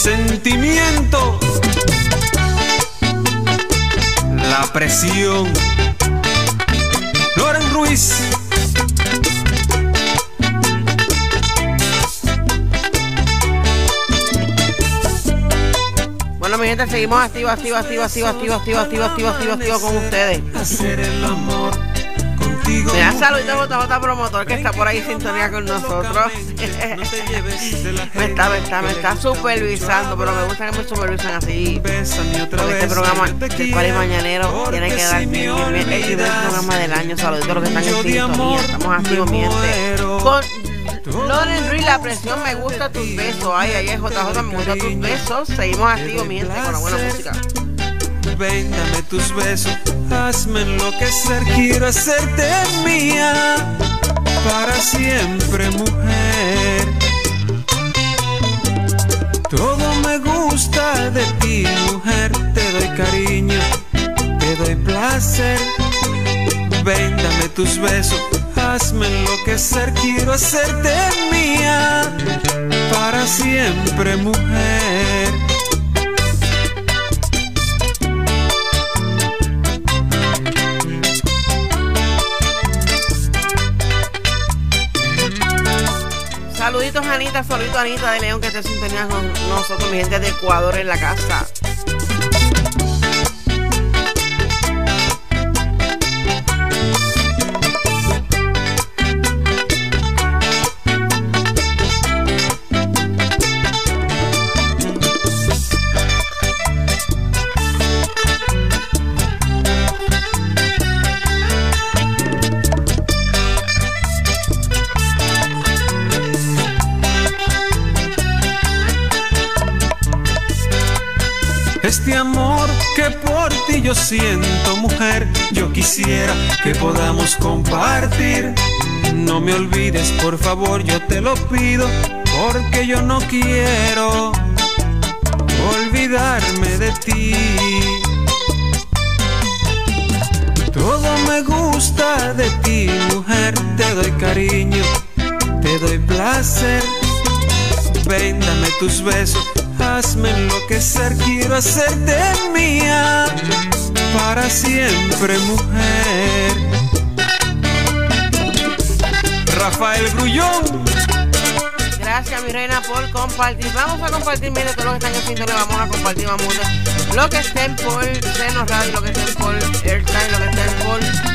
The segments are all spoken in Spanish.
Consentimiento. La presión. Loren Ruiz. Bueno, mi gente, seguimos activo, activo, activo, activo, activo, activo, activo, activo, activo, activo con ustedes. Hacer el amor. Me da saludito a JJ Promotor que está por ahí en sintonía con nosotros. Me está, me está, me está supervisando, pero me gusta que me supervisan así. Otra Porque este programa del Pari quiero, Mañanero tiene que dar bien, bien, bien. el primer olvidas, programa del año. Saluditos a los que están en sintonía. Estamos activos, mi gente. Con Loren Ruiz, la presión, me gusta tus besos. Ay, ay, ay, JJ, me gusta tus besos. Seguimos activos, mi gente, con la buena música. Ven, dame tus besos, hazme enloquecer, quiero hacerte mía para siempre, mujer. Todo me gusta de ti, mujer, te doy cariño, te doy placer. Ven, dame tus besos, hazme enloquecer, quiero hacerte mía para siempre, mujer. Saluditos, Anita, saluditos, Anita de León, que te sintonía con nosotros, mi gente de Ecuador en la casa. Que por ti yo siento, mujer, yo quisiera que podamos compartir. No me olvides, por favor, yo te lo pido, porque yo no quiero olvidarme de ti. Todo me gusta de ti, mujer, te doy cariño, te doy placer. Ven, dame tus besos, hazme enloquecer, quiero hacerte mía para siempre, mujer. Rafael Grullón, Gracias, mi reina, por compartir. Vamos a compartir, mire, todos los que están en sintonía, vamos a compartir, vamos a lo que estén por Seno Radio, lo que estén por Airtime, lo que estén por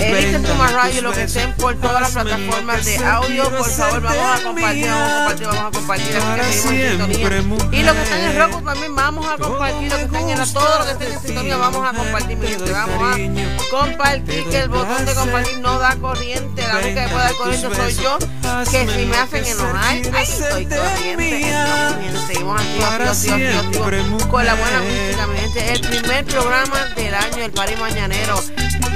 Elite Puma Radio, lo que estén por todas las plataformas de audio, por favor, vamos a compartir, vamos a compartir, vamos a compartir, así que seguimos en sintonía. Y los que están en Roku también vamos a compartir, los que están en la, todos los que estén en sintonía, vamos a compartir, mi gente, vamos a compartir, que el botón de compartir no da corriente, la única que puede dar corriente soy yo, que si me hacen enojar, ay, estoy corriente, entonces, seguimos activos, con la buena música, mi gente, el primer programa del año, el París Mañanero,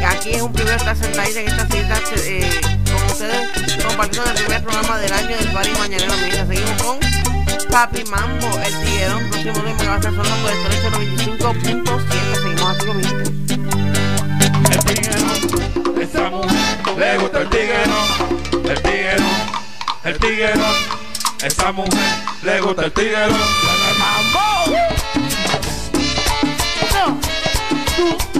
aquí es un primer sentadita en esta cita, eh, con ustedes, compartiendo el primer programa del año del París Mañanero, mi gente, seguimos con Papi Mambo, el tiguerón, próximo tema va a estar sonando por el 95.7, seguimos mi gente. El tiguerón, esa mujer le gusta el tiguerón, el tiguerón, el tiguerón, esa mujer le gusta el tiguerón. ¡Mambo! ¿Y quién fue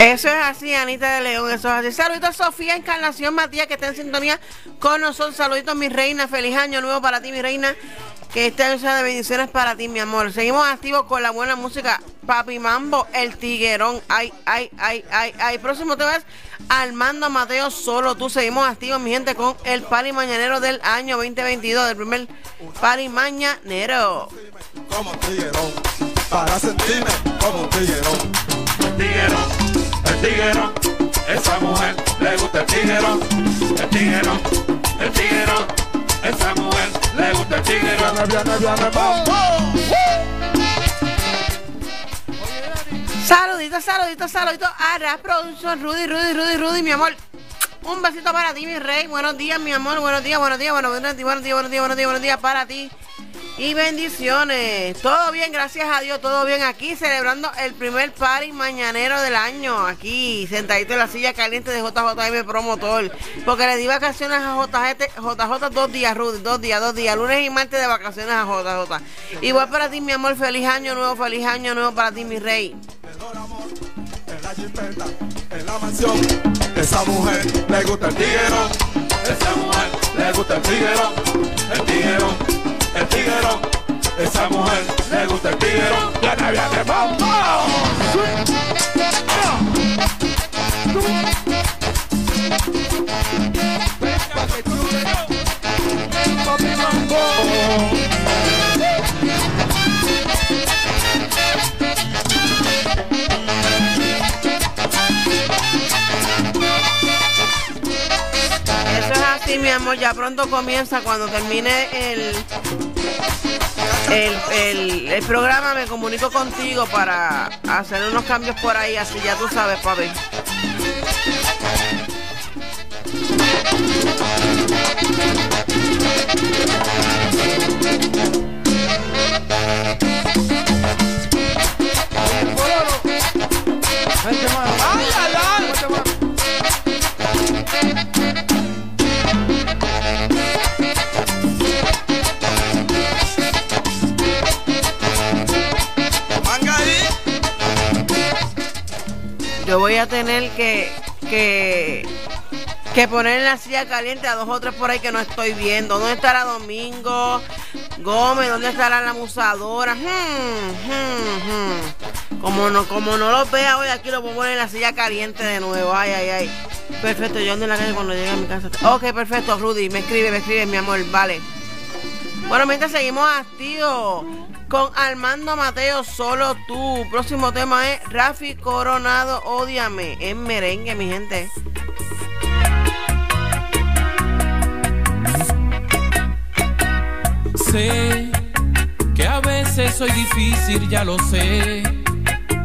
Eso es así, Anita de León, eso es así. Saluditos Sofía Encarnación Matías, que está en sintonía con nosotros. Saluditos, mi reina. Feliz año nuevo para ti, mi reina. Que este año de bendiciones para ti, mi amor. Seguimos activos con la buena música. Papi Mambo, el tiguerón. Ay, ay, ay, ay, ay. Próximo te vas Armando Mateo solo. Tú seguimos activos, mi gente, con el pari mañanero del año 2022, del primer pari mañanero. Como tiguerón, para sentirme como tiguerón. El tiguerón, el tiguerón, esa mujer le gusta el tiguerón. El tiguerón, el tiguerón, esa mujer le gusta el tiguerón. Saluditos, saluditos, saluditos a la producción Rudy, Rudy, Rudy, Rudy, mi amor. Un besito para ti, mi rey. Buenos días, mi amor. Buenos días, buenos días, buenos días, buenos días, buenos días, buenos días, buenos días para ti. Y bendiciones. Todo bien, gracias a Dios, todo bien aquí, celebrando el primer party mañanero del año. Aquí, sentadito en la silla caliente de JJM Promotor. Porque le di vacaciones a JJ, JJ dos días, Rudy, dos días, dos días. Lunes y martes de vacaciones a JJ. Igual para ti, mi amor. Feliz año nuevo, feliz año nuevo para ti, mi rey. En la mansión, esa mujer le gusta el tiguerón. Esa mujer le gusta el tiguerón. El tiguerón, el tiguerón, esa mujer le gusta el tiguerón. Viene, viene, mambo. Eso es así, mi amor. Ya pronto comienza. Cuando termine el, el, el, el programa, me comunico contigo para hacer unos cambios por ahí. Así ya tú sabes, papi. A tener que, que, que poner en la silla caliente a dos o tres por ahí que no estoy viendo. ¿Dónde estará Domingo Gómez? ¿Dónde estará la musadora? Hmm, hmm, hmm. Como no, como no lo vea hoy, aquí lo voy poner en la silla caliente de nuevo. Ay, ay, ay. Perfecto, yo ando en la calle cuando llegue a mi casa. Ok, perfecto, Rudy. Me escribe, me escribe, mi amor. Vale. Bueno, mientras seguimos activos con Armando Mateo, solo tú. Próximo tema es Rafi Coronado, Ódiame. En merengue, mi gente. Sé que a veces soy difícil, ya lo sé.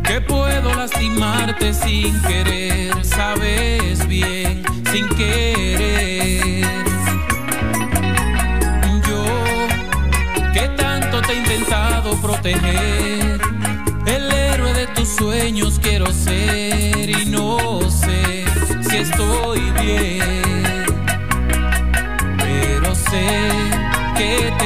Que puedo lastimarte sin querer, sabes bien, sin querer. He intentado proteger, el héroe de tus sueños quiero ser y no sé si estoy bien. Pero sé que te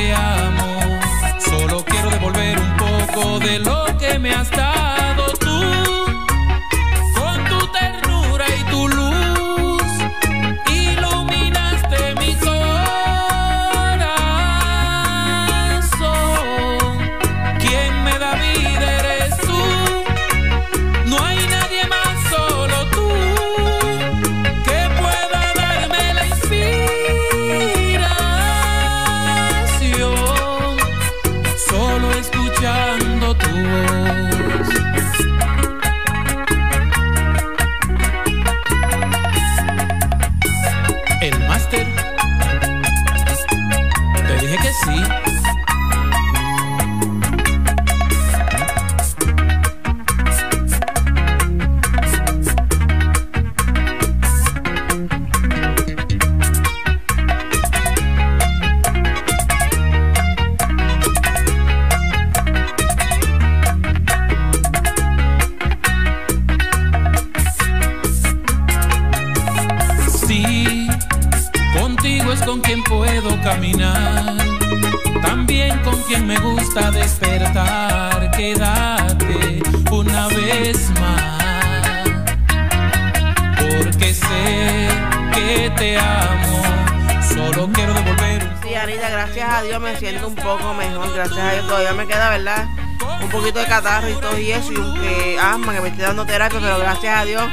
pero gracias a Dios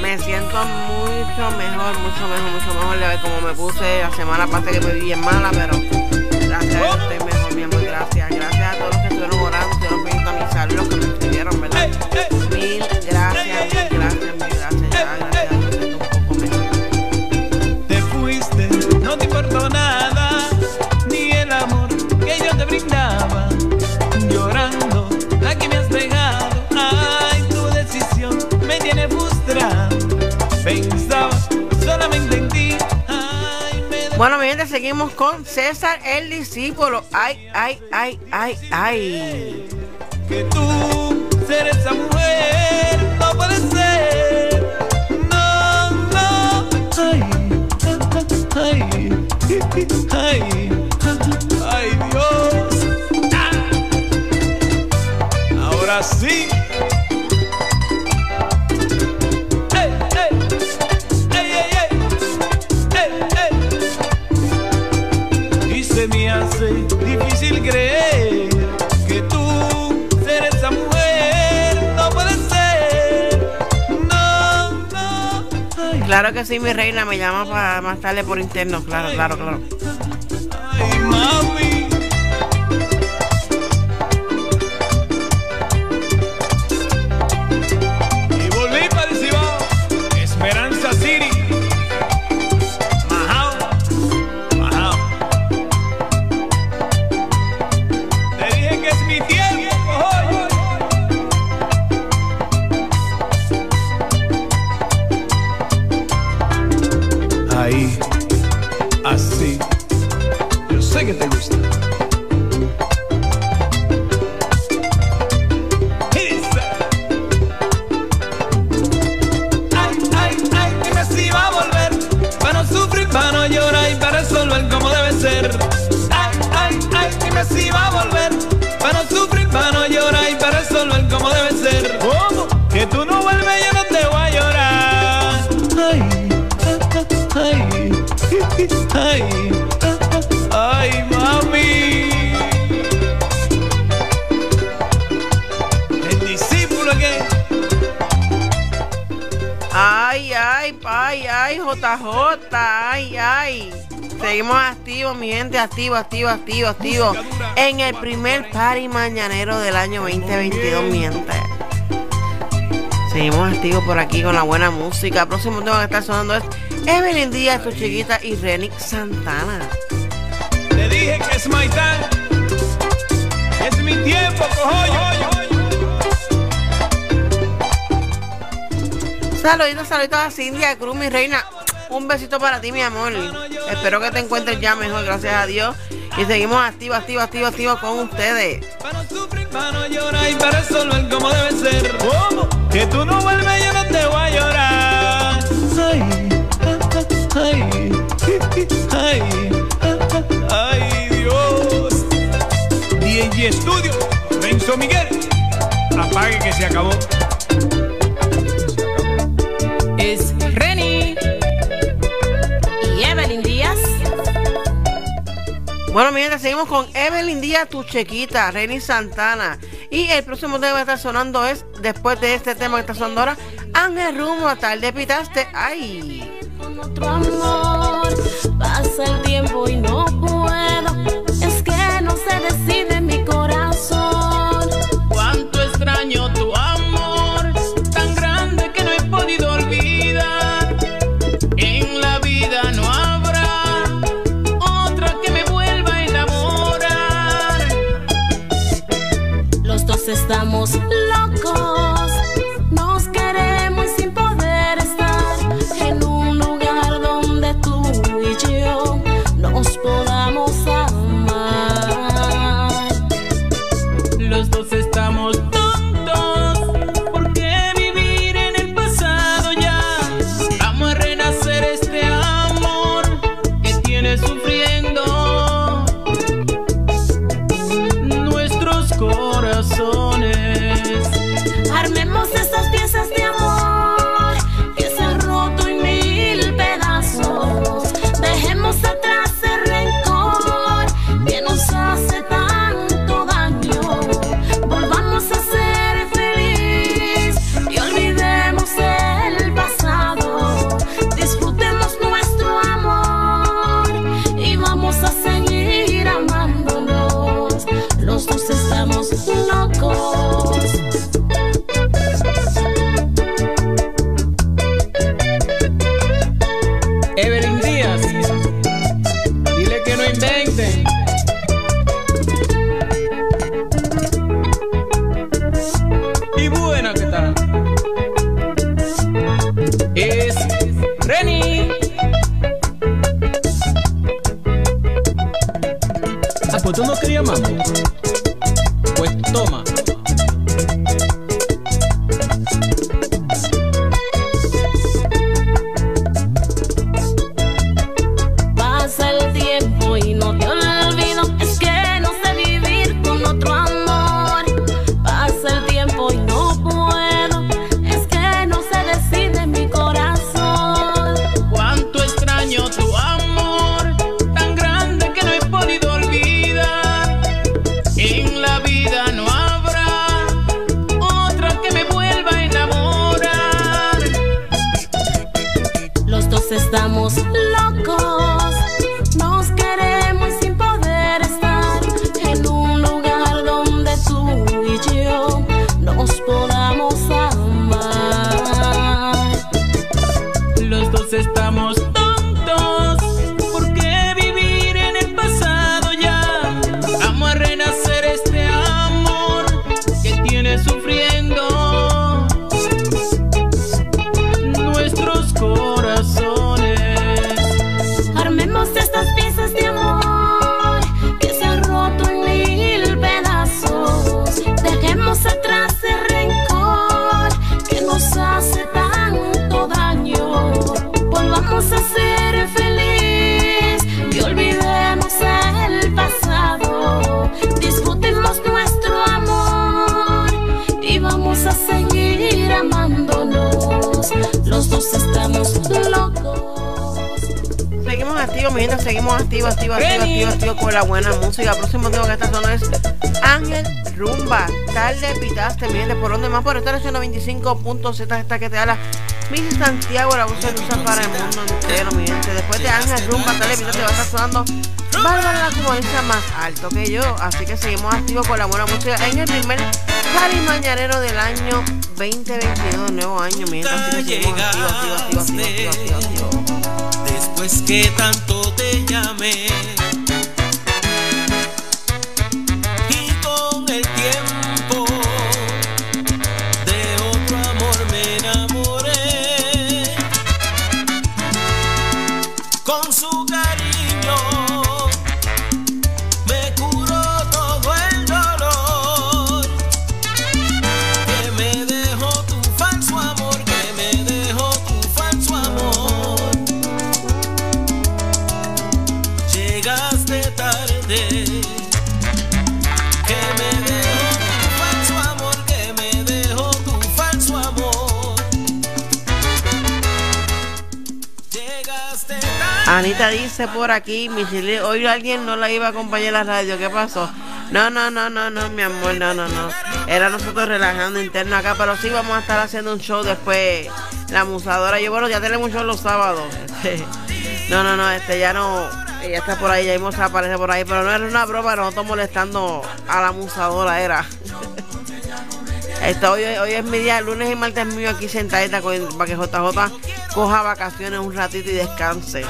me siento mucho mejor, mucho mejor, mucho mejor. De como me puse la semana pasada que me vi bien mala, pero Bueno, mi gente, seguimos con César el discípulo. Ay, ay, ay, ay, ay. Que tú seres esa mujer, no puede ser. No, no. Ay, ay, ay, ay, Dios. Ah. Ahora sí. Claro que sí, mi reina, me llama para más tarde por interno. Claro, claro, claro. Ay, ay, ay, mami. El discípulo que. Ay, ay, ay, ay, JJ, ay, ay. Seguimos activos, mi gente, activo, activo, activo, activo. En el primer party mañanero del año 2022, mi gente. Seguimos activos por aquí con la buena música. Próximo tema que está sonando es Evelyn Díaz, tu chiquita, y Renix Santana. Te dije que es my time. Es mi tiempo, cojoyo. Saluditos, saluditos a Cindy Cruz, mi reina. Un besito para ti, mi amor. Espero que te encuentres ya mejor, gracias a Dios. Y seguimos activos, activos, activos, activos con ustedes. Para no sufrir, para no llorar y para resolver como debe ser. ¿Cómo? Que tú no vuelves, yo no te voy a llorar. Ay, ay, Dios. DJ Studio, Renzo Miguel. Apague que se acabó. es Reni y Evelyn Díaz. Bueno, mi gente, seguimos con Evelyn Díaz, tu chiquita, Reni Santana. Y el próximo tema que está sonando es, después de este tema que está sonando ahora, Ángel Rumo, tarde pitaste. Ay. Otro amor pasa el tiempo y no puedo. Es que no se decide mi corazón. Cuánto extraño tu amor, tan grande que no he podido olvidar. En la vida no habrá otra que me vuelva a enamorar. Los dos estamos locos. Los gente, seguimos activos, activos, activos, activos, activos con la buena música. Próximo tema que está sonando es Ángel Rumba. Tarde pitaste, mi gente, por donde más por estar haciendo 25.z esta que te habla. Miss Santiago, la voz de usa para el mundo entero, mi gente. Después de Ángel Rumba, tarde pitaste va a estar sonando Bárbara la comunista más alto que yo. Así que seguimos activos con la buena música en el primer party mañanero del año 2022, nuevo año, mi gente. Así que seguimos activos, activos, activos, activos, activos, activos. Después que tanto llamé Dice por aquí, Michelle, hoy alguien no la iba a acompañar la radio, ¿qué pasó? No, no, no, no, no, mi amor, no, no, no. Era nosotros relajando interno acá, pero sí vamos a estar haciendo un show después. La musadora, yo bueno, ya tenemos show los sábados. No, no, no, este ya no, ella está por ahí, ya mismo se aparece por ahí, pero no era una broma, nosotros molestando a la musadora, era. Este, hoy, hoy es mi día, lunes y martes mío aquí sentadita con- para que JJ coja vacaciones un ratito y descanse.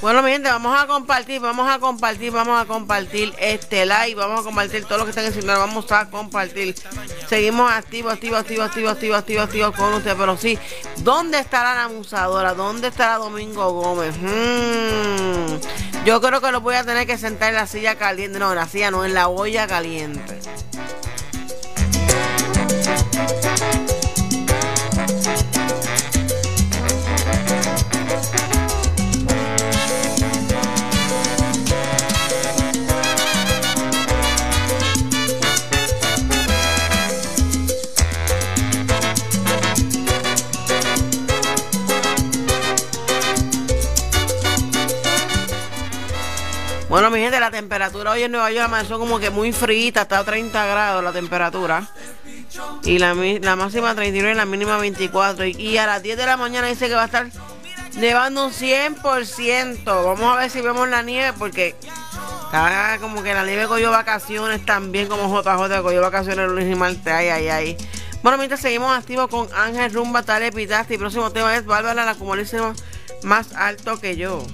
Bueno, mi gente, vamos a compartir, vamos a compartir, vamos a compartir este live, vamos a compartir todo lo que están haciendo, vamos a compartir. Seguimos activos, activos, activos, activos, activos, activos, activos con ustedes, pero sí, ¿dónde estará la amusadora? ¿Dónde estará Domingo Gómez? Hmm, Yo creo que lo voy a tener que sentar en la silla caliente, no, en la silla no, en la olla caliente. Bueno, mi gente, la temperatura hoy en Nueva York amaneció como que muy frita, está a 30 grados la temperatura. Y la, la máxima 39 y la mínima 24. Y, a las 10 de la mañana dice que va a estar nevando un 100%. Vamos a ver si vemos la nieve porque está como que la nieve cogió vacaciones también como JJ cogió vacaciones el lunes y martes. Ay, ay, ay. Bueno, mientras seguimos activos con Ángel Rumba, Tale Pitasti. Y próximo tema es Bárbara, la comunista más alto que yo.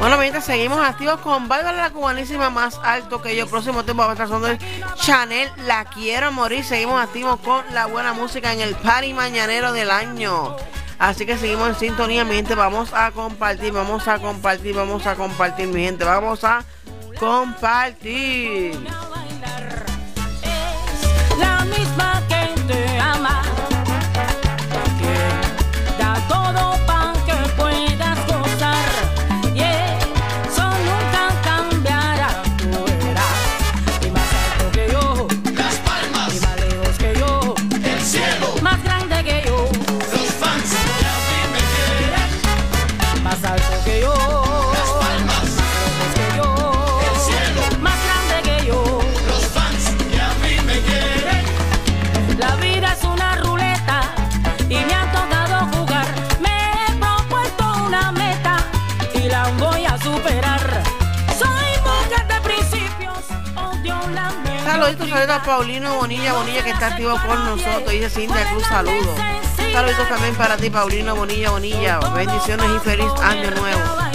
Bueno, mientras seguimos activos con Bárbara la cubanísima más alto que yo. Próximo tiempo va a estar sonando Chanel, la quiero morir. Seguimos activos con la buena música en el party mañanero del año. Así que seguimos en sintonía, mi gente. Vamos a compartir, vamos a compartir, vamos a compartir, mi gente. Vamos a compartir. la misma que te ama Saluditos, saludos a Paulino Bonilla, Bonilla que está activo con nosotros. Dice Cintia Cruz, saludos. Saluditos también para ti, Paulino Bonilla, Bonilla. Bendiciones y feliz año nuevo.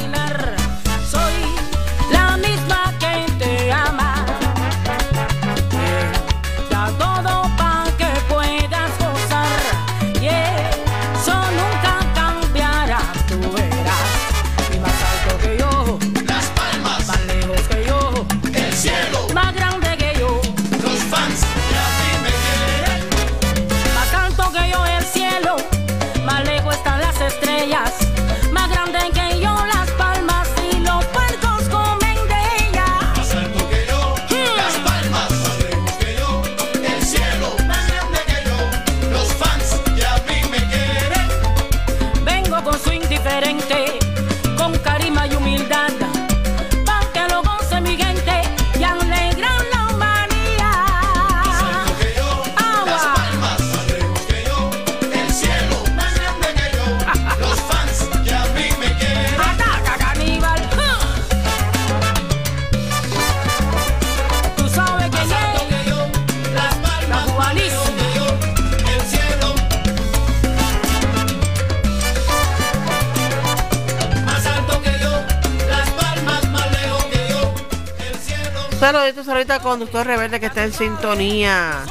Conductor rebelde que está en sintonía.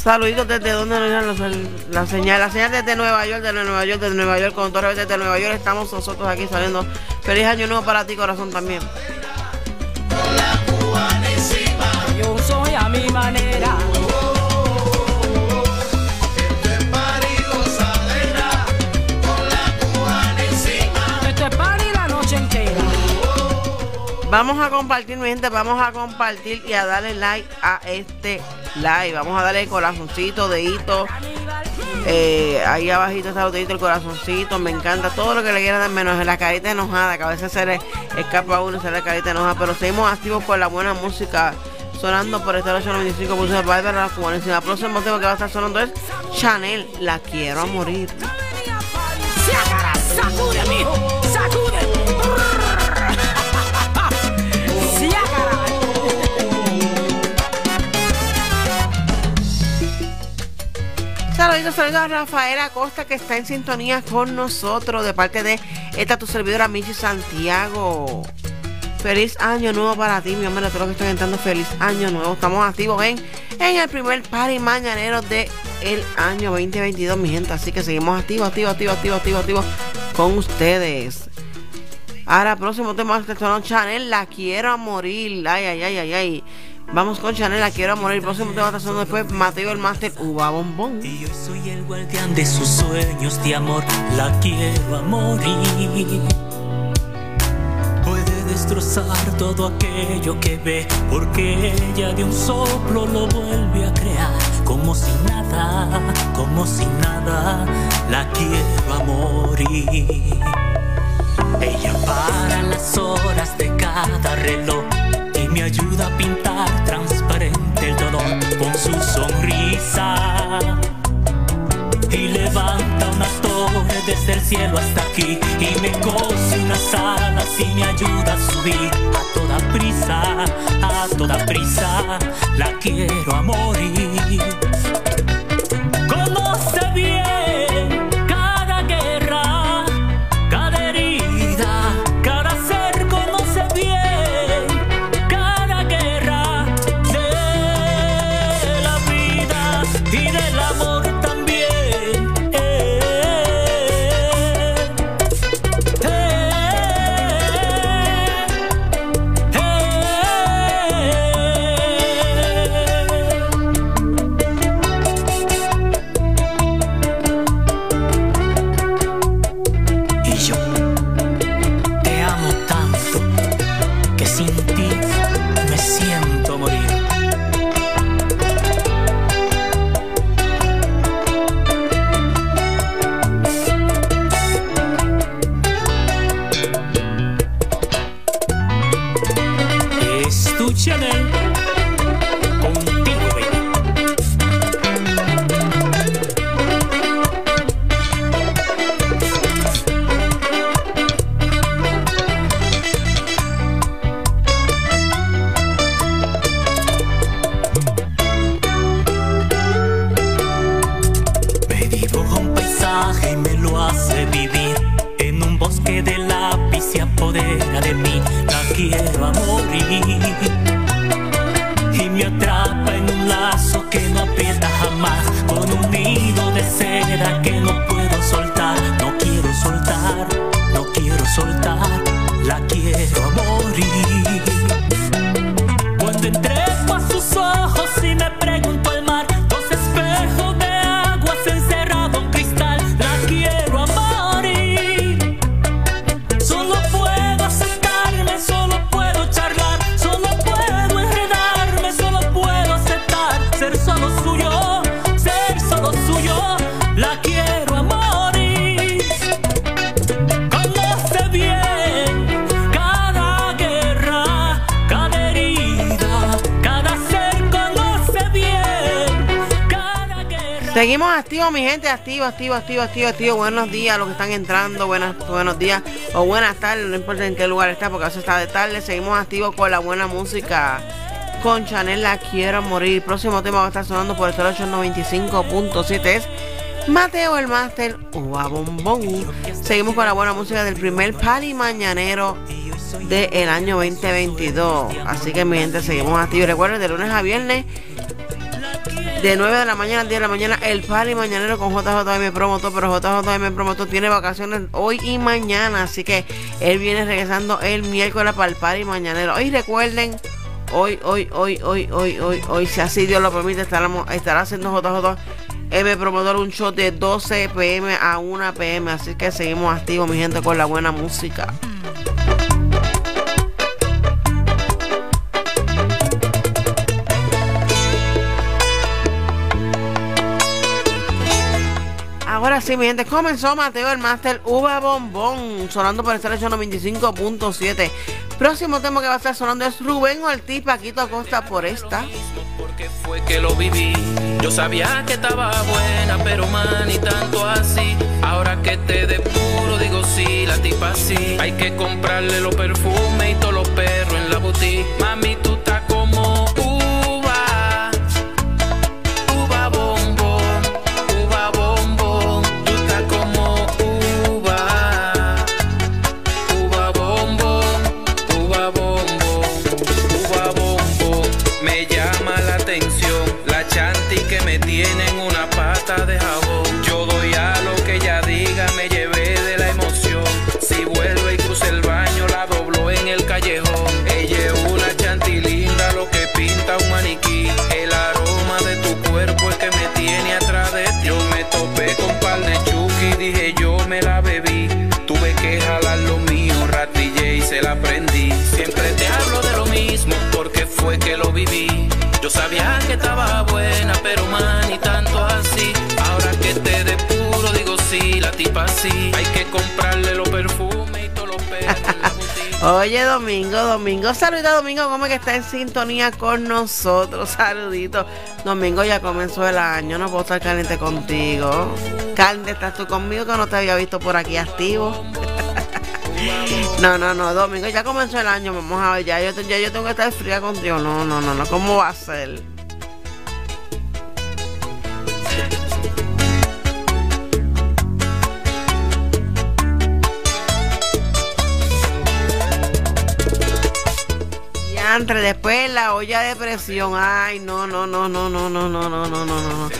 Saluditos desde donde nos dan la señal, la señal desde Nueva York, desde Nueva York, desde Nueva York, conductor rebelde desde Nueva York. Estamos nosotros aquí saliendo. Feliz año nuevo para ti, corazón también. Vamos a compartir, mi gente, vamos a compartir y a darle like a este live. Vamos a darle el corazoncito, dedito. Eh, ahí abajito está el dedito, el corazoncito. Me encanta todo lo que le quieran dar, menos la carita enojada, que a veces se le escapa a uno, se le carita enojada. Pero seguimos activos con la buena música sonando por esta 895 pulsos de Bárbara la cubanísima. El próximo tema que va a estar sonando es Chanel, la quiero a morir. Saluditos, saludos a Rafael Acosta que está en sintonía con nosotros de parte de esta tu servidora Michi Santiago. Feliz año nuevo para ti, mi hombre, a todos los que están entrando, feliz año nuevo. Estamos activos en, en el primer party mañanero de año 2022, mi gente. Así que seguimos activos, activos, activos, activos, activos, activos con ustedes. Ahora, próximo tema sonó Chanel, la quiero a morir. Ay, ay, ay, ay, ay. Vamos con Chanel, la quiero morir. Próximo tema está sonando después Mateo el Master, Uva Bombón. Y yo soy el guardián de sus sueños de amor, la quiero a morir. Puede destrozar todo aquello que ve, porque ella de un soplo lo vuelve a crear. Como si nada, como si nada, la quiero a morir. Ella para las horas de cada reloj me ayuda a pintar transparente el dolor con su sonrisa. Y levanta una torre desde el cielo hasta aquí y me cose unas alas y me ayuda a subir a toda prisa, a toda prisa. La quiero a morir. Es tu gente, activo, activo, activo, activo, activo. Buenos días a los que están entrando, buenas, buenos días o buenas tardes, no importa en qué lugar está, porque veces está de tarde. Seguimos activos con la buena música. Con Chanel La Quiero Morir. Próximo tema va a estar sonando por el 0895.7 es Mateo el Máster Uva Bombón. Seguimos con la buena música del primer party mañanero del año 2022. Así que mi gente, seguimos activos. Recuerden, de lunes a viernes de 9 de la mañana a 10 de la mañana, el party mañanero con JJM Promotor. Pero JJM Promotor tiene vacaciones hoy y mañana. Así que él viene regresando el miércoles para el party mañanero. Y recuerden, hoy, hoy, hoy, hoy, hoy, hoy, hoy, si así Dios lo permite, estaremos, estará haciendo JJM Promotor un show de 12 pm a 1 pm. Así que seguimos activos, mi gente, con la buena música. Ahora sí, mi gente, comenzó Mateo el Master Uva Bombón, sonando por el 95.7. Próximo tema que va a estar sonando es Rubén Ortiz, Paquito Acosta por esta. fue que lo viví. Yo sabía que estaba buena, pero man, y tanto así. Ahora que te depuro, digo sí, la tipa sí. Hay que comprarle los perfumes y todos los perros en la boutique. Mami, tú Hay que comprarle los perfumes y todos los perros. Oye, Domingo, Domingo, saludito Domingo, como que está en sintonía con nosotros, saludito. Domingo ya comenzó el año, no puedo estar caliente contigo. Caliente estás tú conmigo que no te había visto por aquí activo. No, no, no, Domingo, ya comenzó el año, vamos a ver, ya yo, ya yo tengo que estar fría contigo. No, no, no, no, ¿cómo va a ser? Diantre, después la olla de presión. Ay, no, no, no, no, no, no, no, no, no, no, no.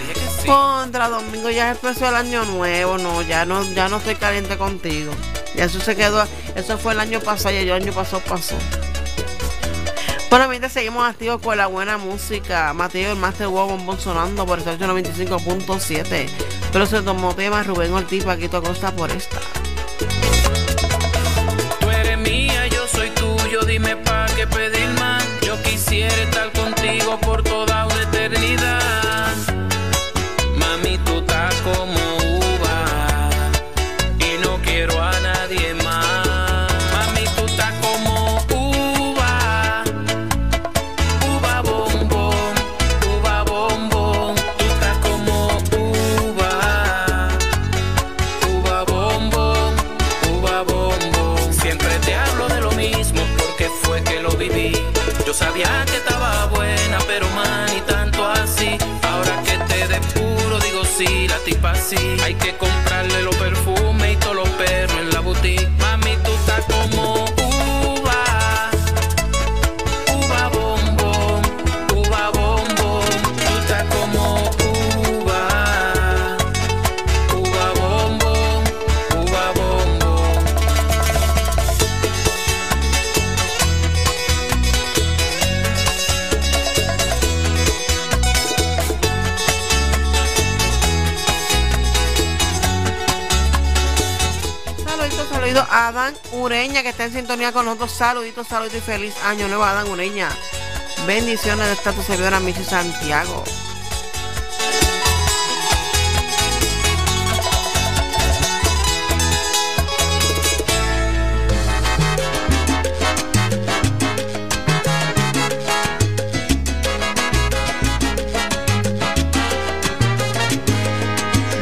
Contra domingo ya empezó el año nuevo, no, ya no, ya no estoy caliente contigo. Ya eso se quedó, eso fue el año pasado y el año pasado pasó. Bueno, mientras seguimos activos con la buena música, Mateo, el Master Wow Bombón sonando por el 95.7. Pero se tomó tema Rubén Ortiz, Paquito Acosta por esta. Tú eres mía, yo soy tuyo, dime pa' qué pedir más. Yo quisiera estar contigo por toda una eternidad. Mami, tú estás como A Adán Ureña que está en sintonía con nosotros. Saludito, saludito y feliz año nuevo, Adán Ureña. Bendiciones de esta tu servidora Michi Santiago.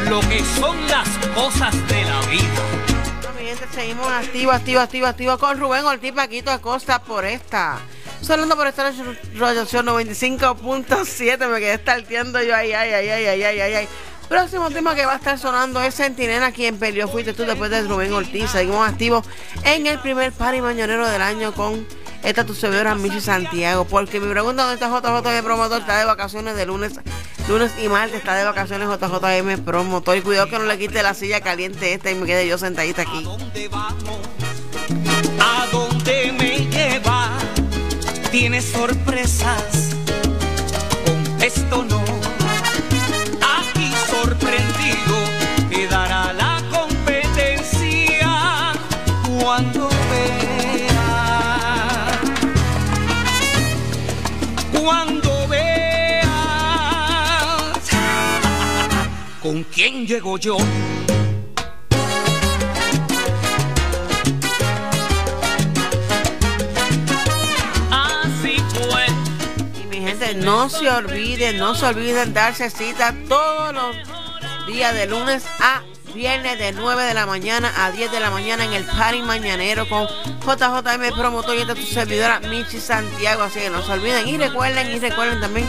Lo que son las cosas seguimos activo, activo, activo, activo con Rubén Ortiz Paquito Acosta por esta. Saludos por esta radiación 95.7. Me quedé starteando yo. Ay, ay, ay, ay, ay, ay, ay, ay. Próximo tema que va a estar sonando es Centinela, quien peleó fuiste tú después de Rubén Ortiz. Seguimos activos en el primer party mañanero del año con esta tu servidora Michi Santiago. Porque mi pregunta dónde está JJ de promotor está de vacaciones de lunes, lunes y martes, está de vacaciones JJM promotor. Y cuidado que no le quite la silla caliente esta y me quede yo sentadita aquí. ¿A dónde me lleva? Tiene sorpresas. Esto no. Aquí sorprendido quedará la competencia cuando Cuando veas con quién llego yo. Así fue. Y mi gente, no se olviden, no se olviden darse cita todos los días de lunes a viernes de 9 de la mañana a 10 de la mañana en el Party Mañanero con JJM Promotor y esta tu servidora Michi Santiago. Así que no se olviden y recuerden, y recuerden también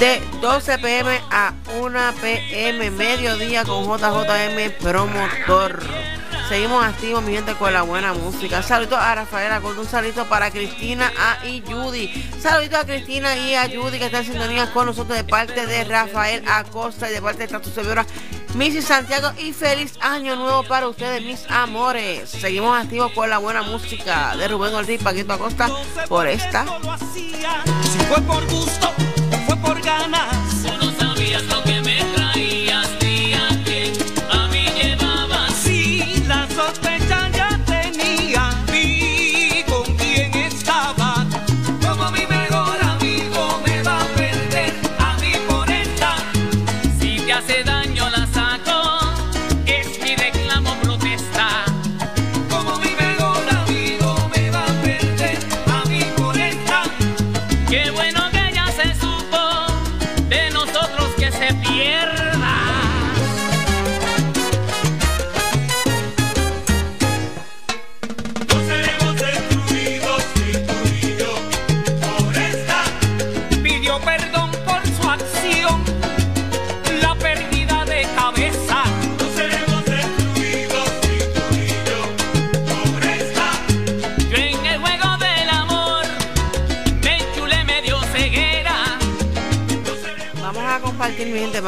de 12 pm a 1 pm mediodía con JJM Promotor. Seguimos activos, mi gente, con la buena música. Saludos a Rafaela con un saludito para Cristina A y Judy. Saluditos a Cristina y a Judy que están en sintonía con nosotros de parte de Rafael Acosta y de parte de esta tu servidora Missy Santiago. Y feliz año nuevo para ustedes, mis amores. Seguimos activos con la buena música de Rubén Ortiz, Paquito Acosta, por esta. Fue por gusto fue por ganas.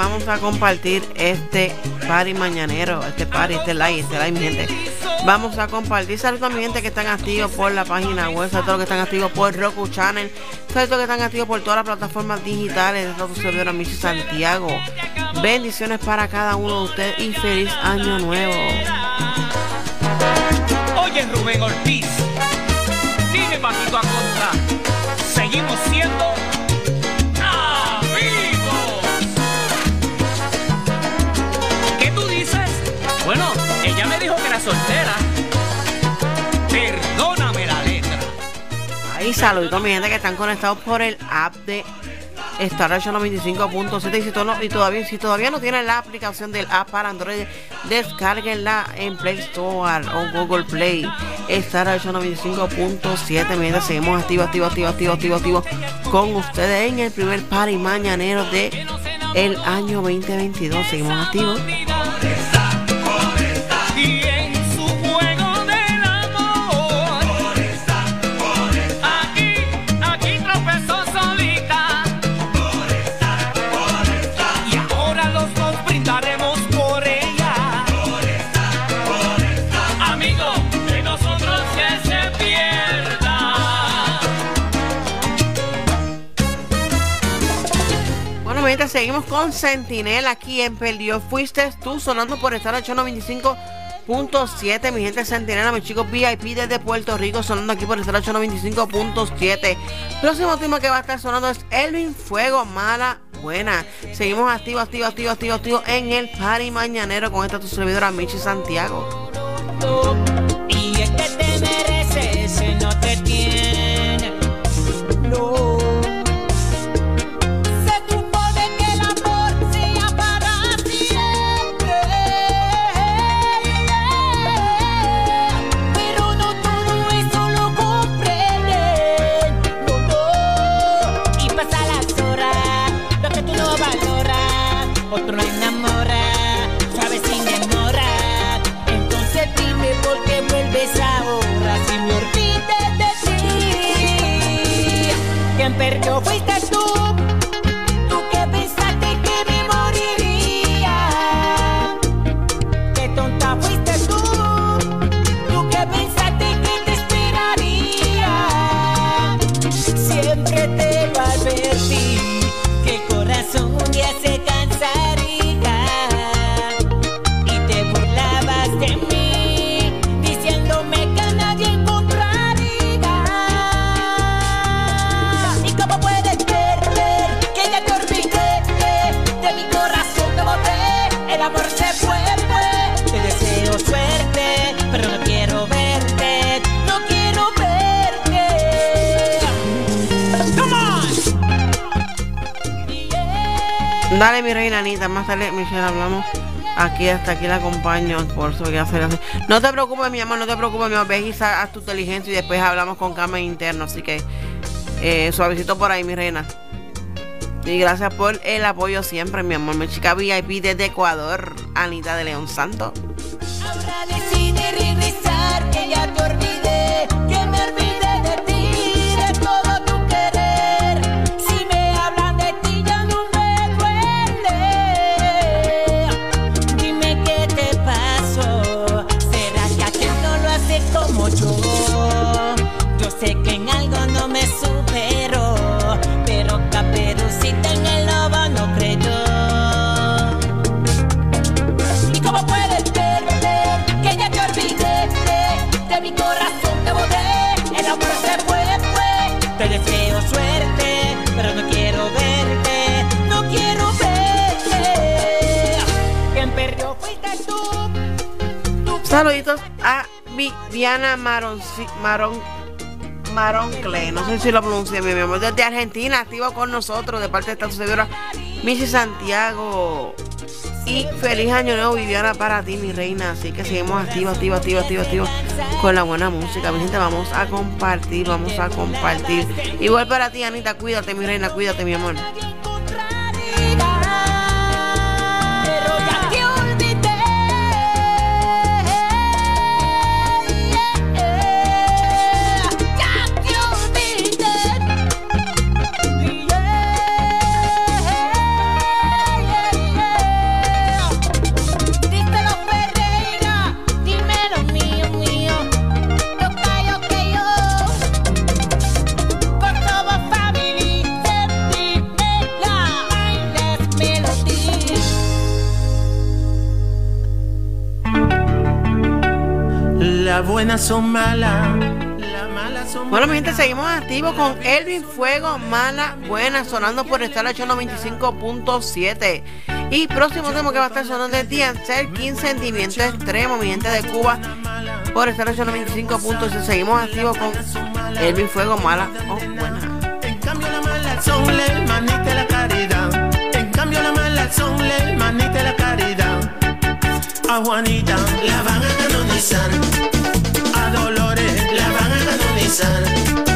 Vamos a compartir este party mañanero, este party, este live, este live, mi gente. Vamos a compartir. Saludos a mi gente que están activos por la página web, saludos a los que están activos por Roku Channel, saludos a que están activos por todas las plataformas digitales de su servidor Michi Santiago. Bendiciones para cada uno de ustedes y feliz año nuevo. Oye Rubén Ortiz, dime Paquito Acosta, seguimos Saludos a mi gente que están conectados por el app de Star 95.7 y, si to- y todavía, si todavía no tienen la aplicación del app para Android, descárguenla en Play Store o Google Play. Star 95.7, mi gente, seguimos activos, activos, activos, activos, activos, activos con ustedes en el primer party mañanero de el año 2022. Seguimos activos. Seguimos con Sentinela aquí en Perdió. Fuiste tú sonando por estar al 95.7. Mi gente Sentinela, mis chicos VIP desde Puerto Rico sonando aquí por estar al 95.7. Próximo tema que va a estar sonando es Elvin Fuego, mala buena. Seguimos activos, activos, activos, activos, activos en el party mañanero con esta tu servidora Michi Santiago. Y es que te mereces, él no Quien perdió fuiste Dale, mi reina Anita, más tarde, Michelle, hablamos. Aquí, hasta aquí la acompaño, por eso voy a hacer así. No te preocupes, mi amor, no te preocupes, mi amor. Ve y haz tu inteligencia y después hablamos con Carmen interno. Así que, eh, suavecito por ahí, mi reina. Y gracias por el apoyo siempre, mi amor. Mi chica VIP desde Ecuador, Anita de León Santo. Saluditos a Viviana Maron, Maron, Maroncle. No sé si lo pronuncié bien, mi amor. Desde Argentina, activo con nosotros de parte de esta servidora Missy Santiago. Y feliz año nuevo, Viviana, para ti, mi reina. Así que seguimos activos, activos, activos, activos, activos con la buena música. Mi vamos a compartir, vamos a compartir. Igual para ti, Anita, cuídate, mi reina, cuídate, mi amor. Buenas son malas. Bueno, mi gente, seguimos activos con Elvin Fuego, Mala Buena, sonando por estar 895.7. Y próximo tema que va a estar sonando es Diancel, 15 Sentimiento Extremo, mi gente de Cuba, por estar 895.7. Seguimos activos con Elvin Fuego, Mala o Buena. En cambio la mala son la hermanita la caridad. En cambio la mala son la hermanita la caridad. A Juanita la van a canonizar. Dolores la van a canonizar.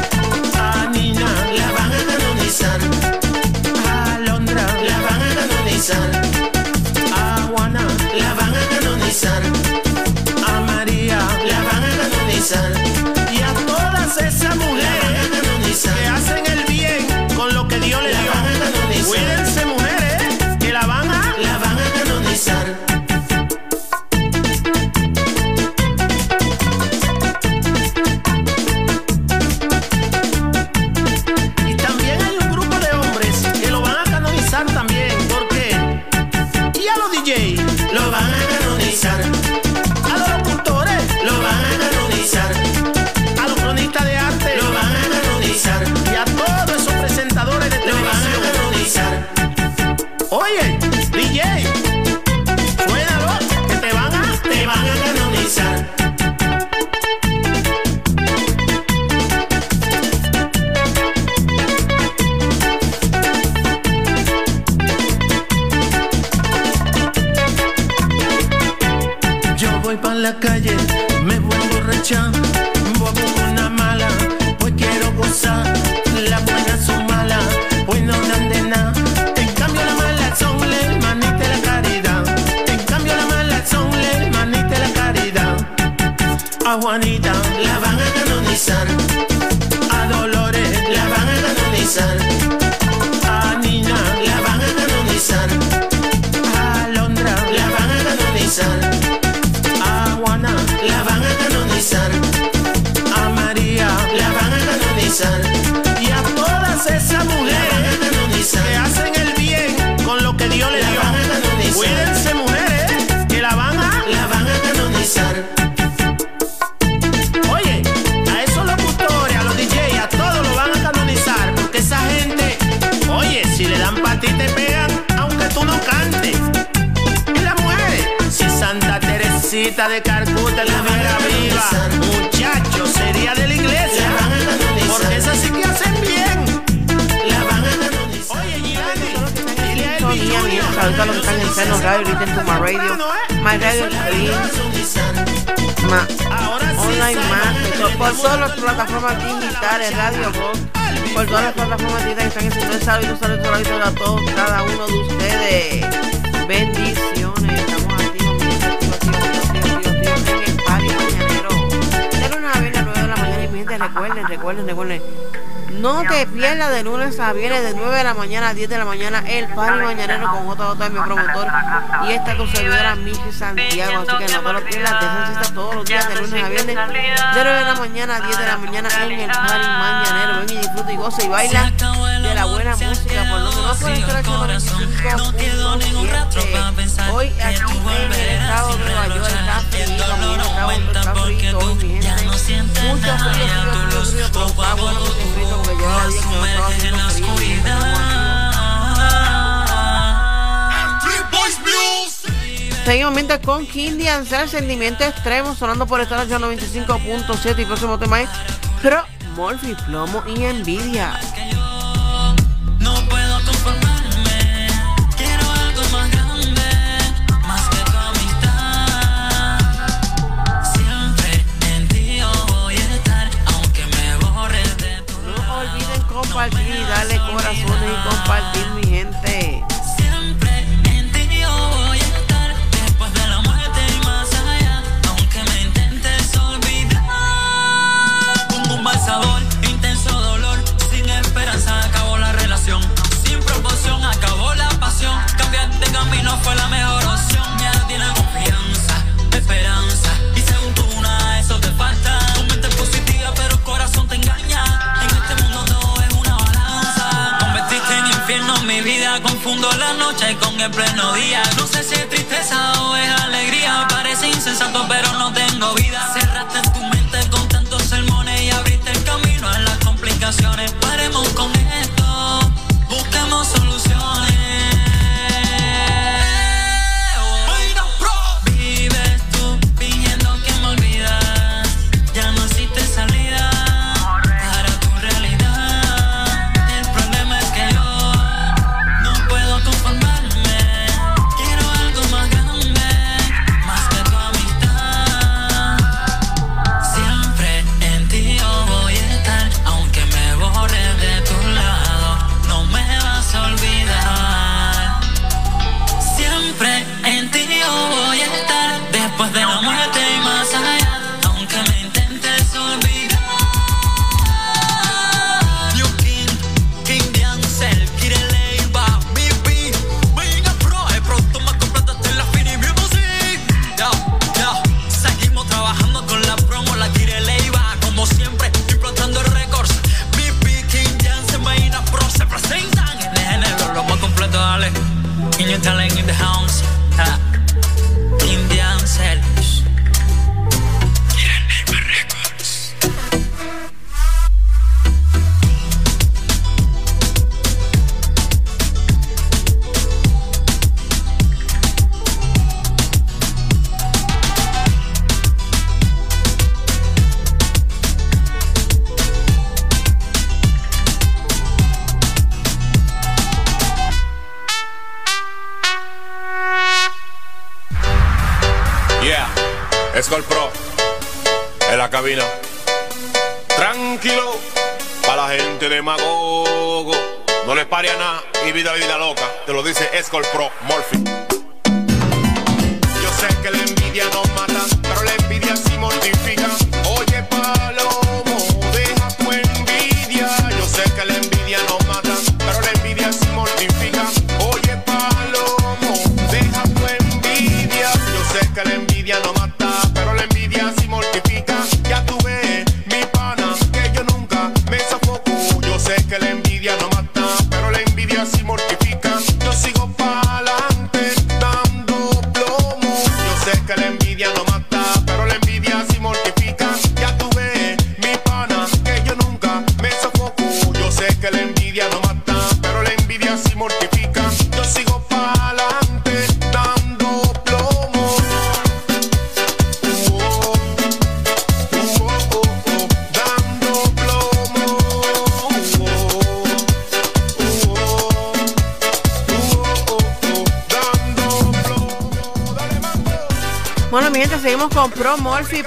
My Radio, My Radio Ma- Online Más, por, por todas las plataformas digitales, Radio Voz, por todas las plataformas digitales que están el saludo, saludo, saludo a todos, cada uno de ustedes. Bendiciones, estamos activos, en el party mañanero. De lunes a viernes a 9 de la mañana y mi gente, recuerden, recuerden, recuerden. No te pierdas de lunes a viernes de 9 de la mañana a 10 de la mañana el party mañanero con JJ, mi promotor. Y esta tu servidora, Miki Santiago. Así que no te lo pierdas, cita todos los días de lunes a viernes de 9 de la mañana a 10 de la mañana en el party mañanero. Ven y disfruta y goza y baila la buena música por donde no puedes estar Hoy aquí en el estado de Nueva York está frío, está, está frío hoy, mi gente. Mucho frío, frío, frío, frío, pero está bueno que esté frío porque llevaba días que no estaba haciendo frío. mi gente, estamos activos. Seguimos mientras con Kindy Ansel, Sentimiento Extremo, sonando por estar 95.7 y próximo tema es Pro, Morphy, Plomo y Envidia. Compartir y darle corazones y compartir, mi gente. la noche con el pleno día. No sé si es tristeza o es alegría. Parece insensato, pero no tengo vida. Cerraste tu mente con tantos sermones y abriste el camino a las complicaciones. Paremos con esto, busquemos soluciones No les pare a nada y vida, vida loca. Te lo dice Skull Pro, Morphy.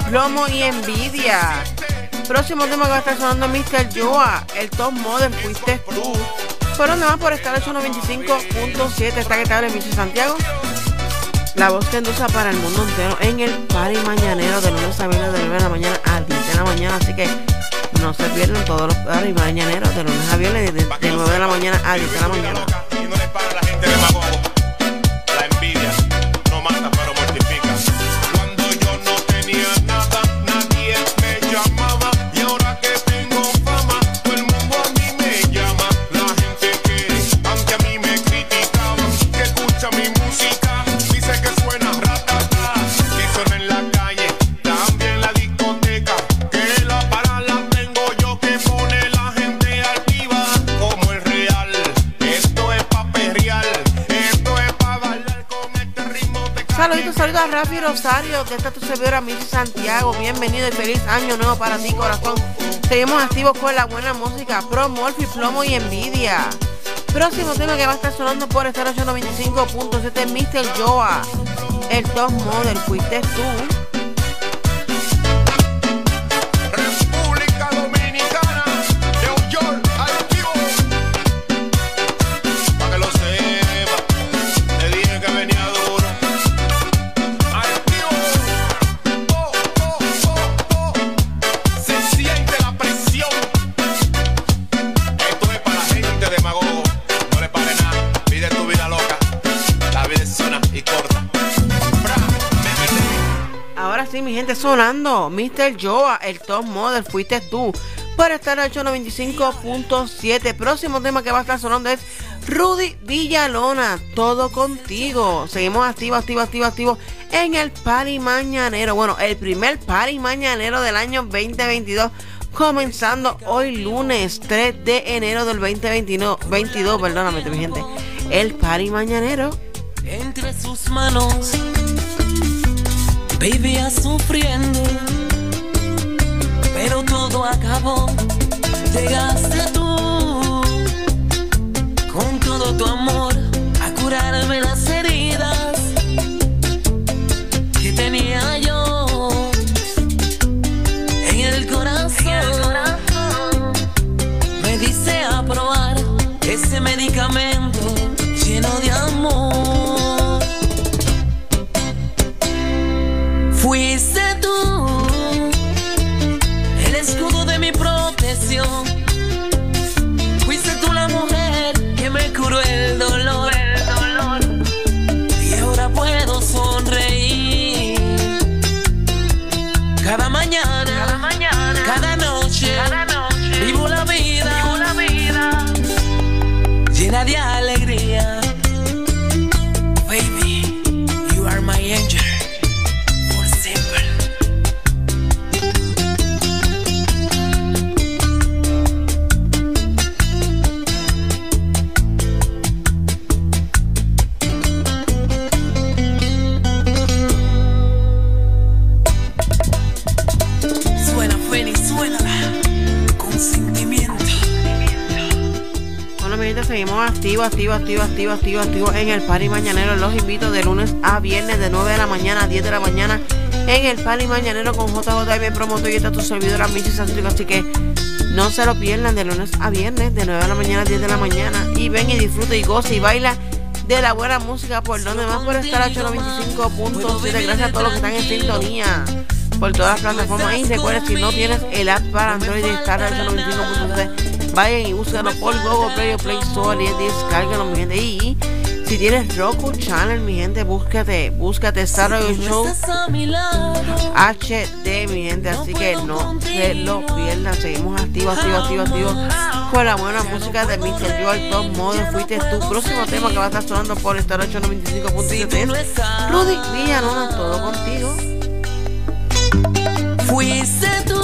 Plomo y Envidia. Próximo tema que va a estar sonando Mr. Joa, el top model fuiste tú. Fueron demás por estar hecho 95.7, está que te Michi Santiago. La voz que endulza para el mundo entero en el party mañanero de lunes a viernes de 9 de la mañana a 10 de la mañana. Así que no se pierdan todos los party mañaneros de lunes a viernes de, de 9 de la mañana a 10 de la mañana. Saluditos, saludos a Rafi Rosario, que está tu servidora Michi Santiago. Bienvenido y feliz año nuevo para ti, corazón. Seguimos activos con la buena música, Pro, Morphy, Plomo y Envidia. Próximo tema que va a estar sonando por estar 895.7 Mr. Joa. El top model fuiste tú. Sonando. Mr. Joa, el top model, fuiste tú. Para estar al 895.7. Próximo tema que va a estar sonando es Rudy Villalona. Todo contigo. Seguimos activo, activo, activo, activo en el party mañanero. Bueno, el primer party mañanero del año 2022. Comenzando hoy lunes 3 de enero del 2022. 22, perdóname, mi gente. El party mañanero. Entre sus manos vivía sufriendo, pero todo acabó. Llegaste tú con todo tu amor a curarme las heridas que tenía yo en el corazón. Me dice a probar ese medicamento canción activo, activo, activo, activo, activo, en el Party Mañanero. Los invito de lunes a viernes, de 9 de la mañana a 10 de la mañana, en el Party Mañanero con JJM Promotor y está tu servidora Santiago. Así que no se lo pierdan de lunes a viernes, de 9 de la mañana a 10 de la mañana. Y ven y disfruta y goza y baila de la buena música por donde más por estar a 895.7. Gracias a todos los que están en sintonía por todas las plataformas. Y recuerda, si no tienes el app para Android estar a 895.7, vayan y búscalo por Google Play o Play Store y descárgalo, mi gente. Y si tienes Roku Channel, mi gente, búscate, búscate Star Radio Show. HD, mi gente, así que no se lo pierdan. Seguimos activos, activos, activos, activos con la buena música de Mr. Joel Top Mode. Fuiste tu próximo tema que va a estar sonando por Star 895.7 es Rudy Villalona, todo contigo. Fuiste tú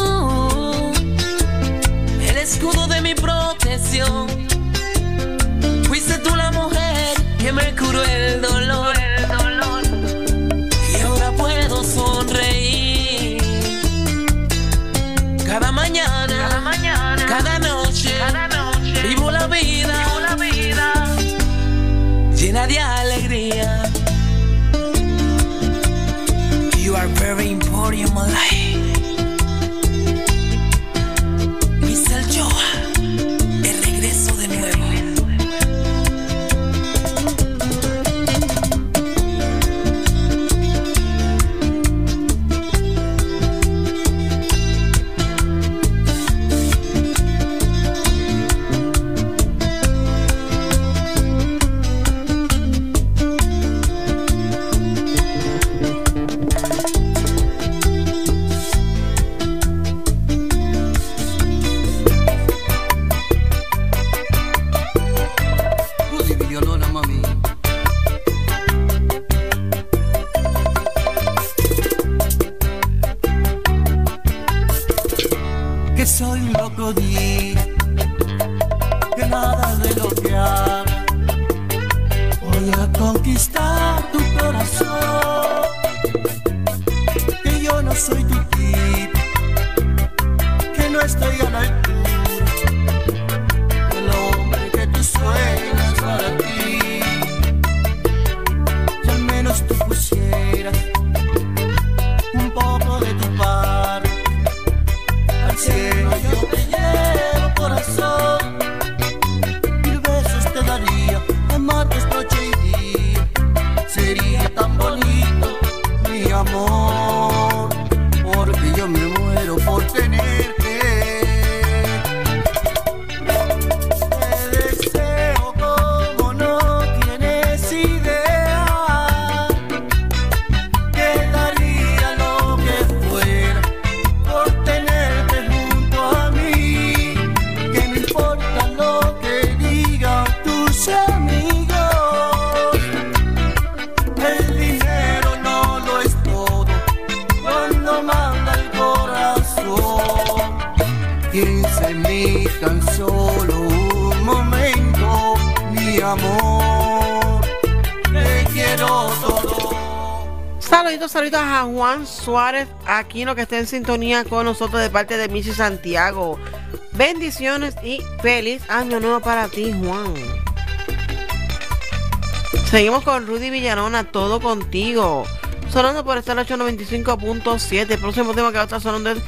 Juan Suárez, aquí lo que está en sintonía con nosotros de parte de Missy Santiago. Bendiciones y feliz año nuevo para ti, Juan. Seguimos con Rudy Villanona, todo contigo. Sonando por estar 895.7. El próximo tema que va a estar sonando es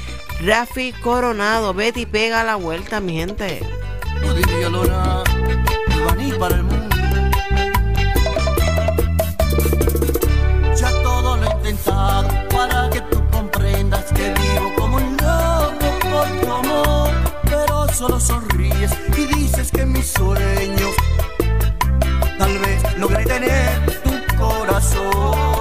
Rafi Coronado. Betty pega la vuelta, mi gente. Rudy Villalona, solo sonríes y dices que mis sueños tal vez logré tener tu corazón.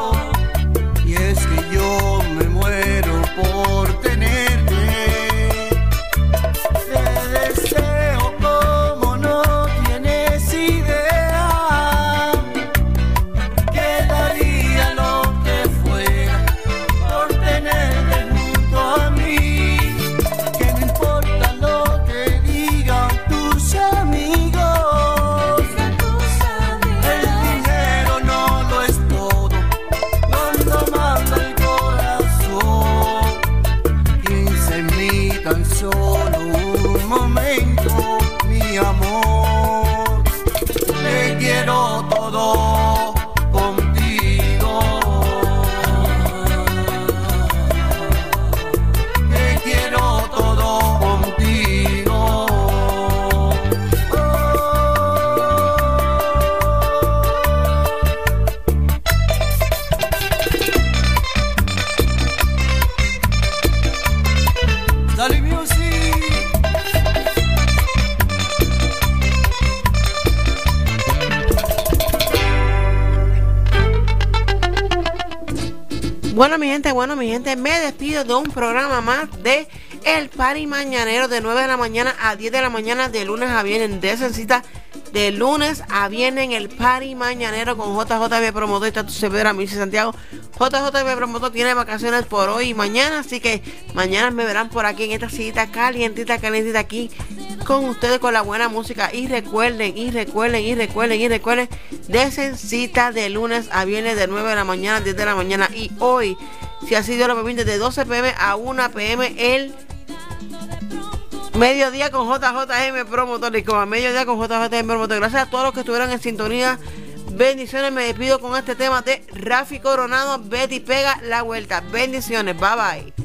Bueno, mi gente, me despido de un programa más de El Party Mañanero de 9 de la mañana a 10 de la mañana de lunes a viernes. De cita de lunes a viernes en El Party Mañanero con JJB Promotor y Tatu Cepeda, Mirce Santiago. JJB Promotor tiene vacaciones por hoy y mañana, así que mañana me verán por aquí en esta cita calientita, calientita aquí con ustedes con la buena música. Y recuerden, y recuerden, y recuerden, y recuerden, de cita de lunes a viernes de 9 de la mañana a 10 de la mañana. Y hoy, si así Dios lo permite, de 12 pm a 1 pm el mediodía con JJM Promotor y como a mediodía con JJM Promotor. Gracias a todos los que estuvieron en sintonía. Bendiciones, me despido con este tema de Rafi Coronado. Betty pega la vuelta. Bendiciones, bye bye.